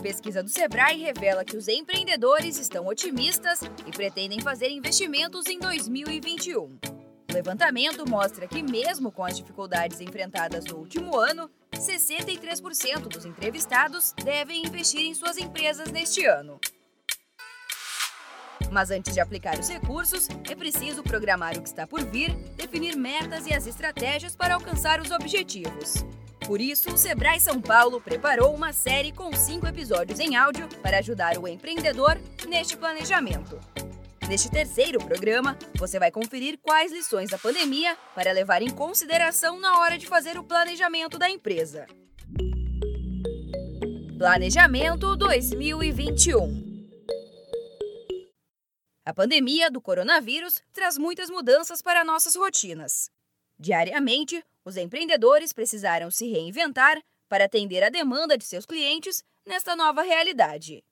Pesquisa do Sebrae revela que os empreendedores estão otimistas e pretendem fazer investimentos em 2021. O levantamento mostra que, mesmo com as dificuldades enfrentadas no último ano, 63% dos entrevistados devem investir em suas empresas neste ano. Mas antes de aplicar os recursos, é preciso programar o que está por vir, definir metas e as estratégias para alcançar os objetivos. Por isso, o Sebrae São Paulo preparou uma série com cinco episódios em áudio para ajudar o empreendedor neste planejamento. Neste terceiro programa, você vai conferir quais lições da pandemia para levar em consideração na hora de fazer o planejamento da empresa. Planejamento 2021 a pandemia do coronavírus traz muitas mudanças para nossas rotinas. Diariamente, os empreendedores precisaram se reinventar para atender a demanda de seus clientes nesta nova realidade.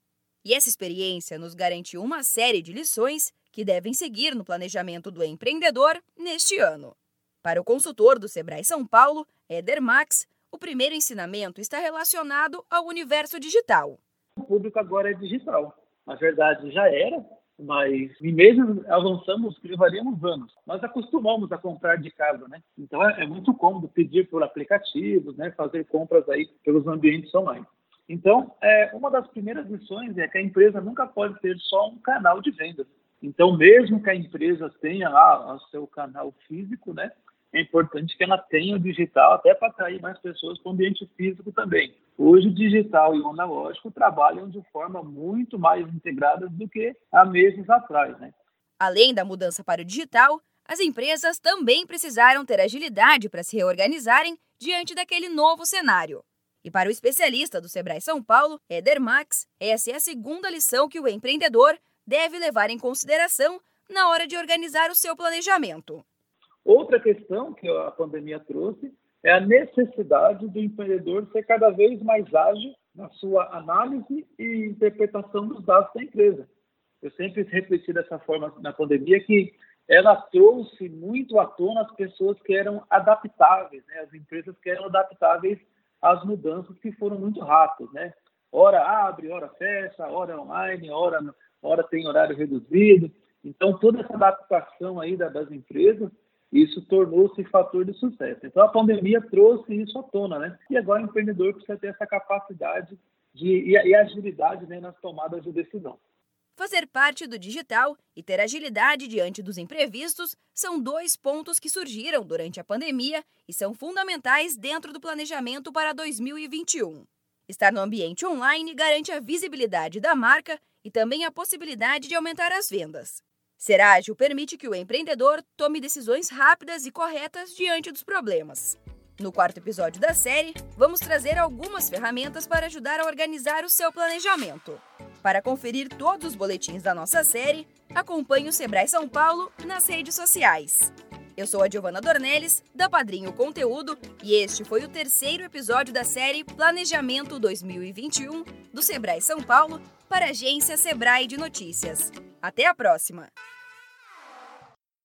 E essa experiência nos garantiu uma série de lições que devem seguir no planejamento do empreendedor neste ano. Para o consultor do Sebrae São Paulo, Eder Max, o primeiro ensinamento está relacionado ao universo digital. O público agora é digital. Na verdade, já era, mas e mesmo avançamos, levaríamos anos. Nós acostumamos a comprar de casa, né? Então é, é, muito cômodo pedir por aplicativos, né? Fazer compras aí pelos ambientes online. Então, é, uma das primeiras lições é que a empresa nunca pode ter só um canal de vendas. Então, mesmo que a empresa tenha lá o seu canal físico, né? É importante que ela tenha o digital até para atrair mais pessoas para o ambiente físico também. Hoje, o digital e o analógico trabalham de forma muito mais integrada do que há meses atrás. Né? Além da mudança para o digital, as empresas também precisaram ter agilidade para se reorganizarem diante daquele novo cenário. E para o especialista do Sebrae São Paulo, Eder Max, essa é a segunda lição que o empreendedor deve levar em consideração na hora de organizar o seu planejamento. Outra questão que a pandemia trouxe é a necessidade do empreendedor ser cada vez mais ágil na sua análise e interpretação dos dados da empresa. Eu sempre refleti dessa forma na pandemia que ela trouxe muito à tona as pessoas que eram adaptáveis, né? as empresas que eram adaptáveis às mudanças que foram muito rápidas, né? Hora abre, hora fecha, hora online, hora, hora tem horário reduzido. Então, toda essa adaptação aí das empresas isso tornou-se fator de sucesso. Então a pandemia trouxe isso à tona, né? E agora o empreendedor precisa ter essa capacidade de, e, e agilidade né, nas tomadas de decisão. Fazer parte do digital e ter agilidade diante dos imprevistos são dois pontos que surgiram durante a pandemia e são fundamentais dentro do planejamento para 2021. Estar no ambiente online garante a visibilidade da marca e também a possibilidade de aumentar as vendas. Ser ágil permite que o empreendedor tome decisões rápidas e corretas diante dos problemas. No quarto episódio da série, vamos trazer algumas ferramentas para ajudar a organizar o seu planejamento. Para conferir todos os boletins da nossa série, acompanhe o Sebrae São Paulo nas redes sociais. Eu sou a Giovana Dornelles, da Padrinho Conteúdo, e este foi o terceiro episódio da série Planejamento 2021 do Sebrae São Paulo para a agência Sebrae de Notícias. Até a próxima!